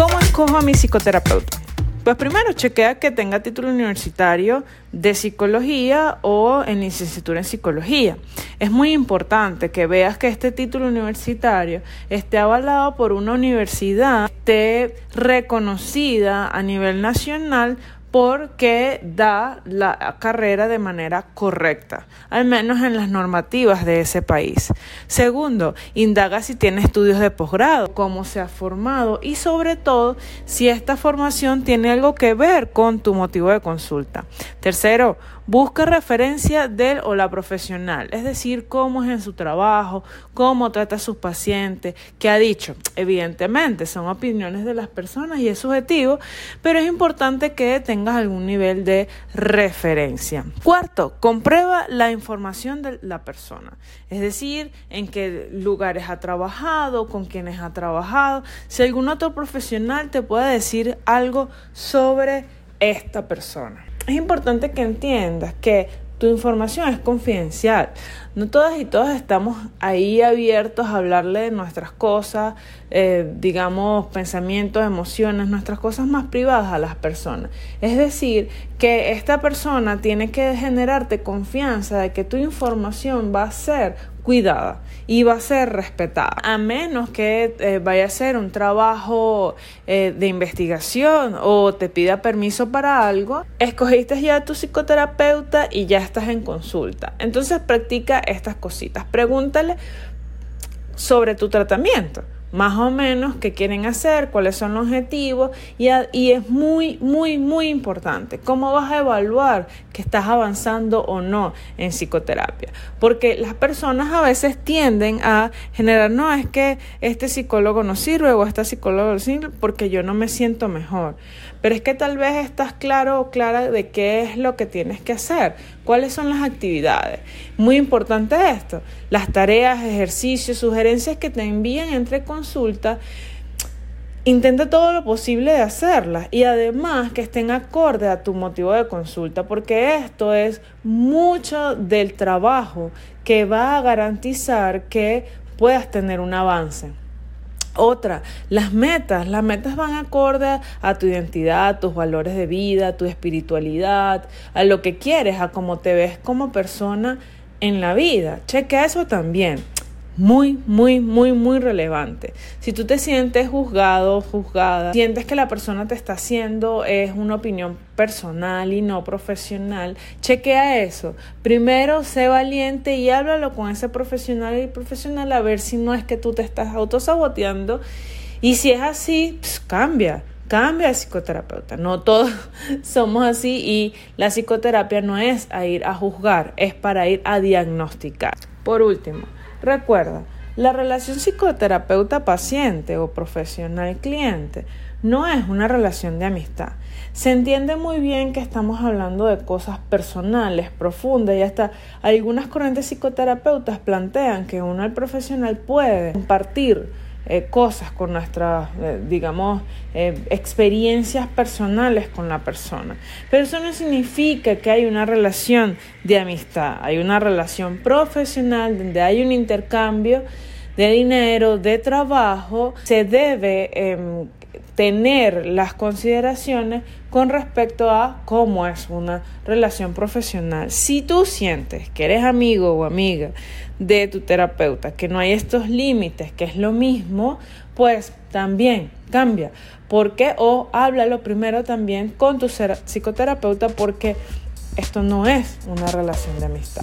¿Cómo escojo a mi psicoterapeuta? Pues primero chequea que tenga título universitario de psicología o en licenciatura en psicología. Es muy importante que veas que este título universitario esté avalado por una universidad, reconocida a nivel nacional porque da la carrera de manera correcta, al menos en las normativas de ese país. Segundo, indaga si tiene estudios de posgrado, cómo se ha formado y sobre todo si esta formación tiene algo que ver con tu motivo de consulta. Tercero, busca referencia del o la profesional, es decir, cómo es en su trabajo, cómo trata a sus pacientes, qué ha dicho. Evidentemente, son opiniones de las personas y es subjetivo, pero es importante que tengas algún nivel de referencia. Cuarto, comprueba la información de la persona, es decir, en qué lugares ha trabajado, con quiénes ha trabajado, si algún otro profesional te puede decir algo sobre esta persona. Es importante que entiendas que tu información es confidencial. No todas y todos estamos ahí abiertos a hablarle de nuestras cosas, eh, digamos, pensamientos, emociones, nuestras cosas más privadas a las personas. Es decir, que esta persona tiene que generarte confianza de que tu información va a ser cuidada y va a ser respetada. A menos que eh, vaya a ser un trabajo eh, de investigación o te pida permiso para algo, escogiste ya a tu psicoterapeuta y ya estás en consulta. Entonces practica estas cositas. Pregúntale sobre tu tratamiento más o menos qué quieren hacer, cuáles son los objetivos y, y, es muy, muy, muy importante cómo vas a evaluar que estás avanzando o no en psicoterapia. Porque las personas a veces tienden a generar, no, es que este psicólogo no sirve o esta psicólogo no sirve porque yo no me siento mejor. Pero es que tal vez estás claro o clara de qué es lo que tienes que hacer, cuáles son las actividades. Muy importante esto, las tareas, ejercicios, sugerencias que te envían entre consultas. Intenta todo lo posible de hacerlas y además que estén acorde a tu motivo de consulta, porque esto es mucho del trabajo que va a garantizar que puedas tener un avance. Otra, las metas. Las metas van acorde a tu identidad, tus valores de vida, tu espiritualidad, a lo que quieres, a cómo te ves como persona en la vida. Cheque eso también muy, muy, muy, muy relevante. Si tú te sientes juzgado, juzgada, sientes que la persona te está haciendo es una opinión personal y no profesional, chequea eso. Primero, sé valiente y háblalo con ese profesional y profesional a ver si no es que tú te estás autosaboteando. Y si es así, pues cambia cambia de psicoterapeuta. No todos somos así y la psicoterapia no es a ir a juzgar, es para ir a diagnosticar. Por último, Recuerda, la relación psicoterapeuta-paciente o profesional-cliente no es una relación de amistad. Se entiende muy bien que estamos hablando de cosas personales, profundas y hasta algunas corrientes psicoterapeutas plantean que uno el profesional puede compartir eh, cosas, con nuestras, eh, digamos, eh, experiencias personales con la persona. Pero eso no significa que hay una relación de amistad, hay una relación profesional donde hay un intercambio de dinero, de trabajo, se debe em, tener las consideraciones con respecto a cómo es una relación profesional. Si tú sientes que eres amigo o amiga de tu terapeuta, que no hay estos límites, que es lo mismo, pues también cambia. ¿Por qué? O háblalo primero también con tu psicoterapeuta porque esto no es una relación de amistad.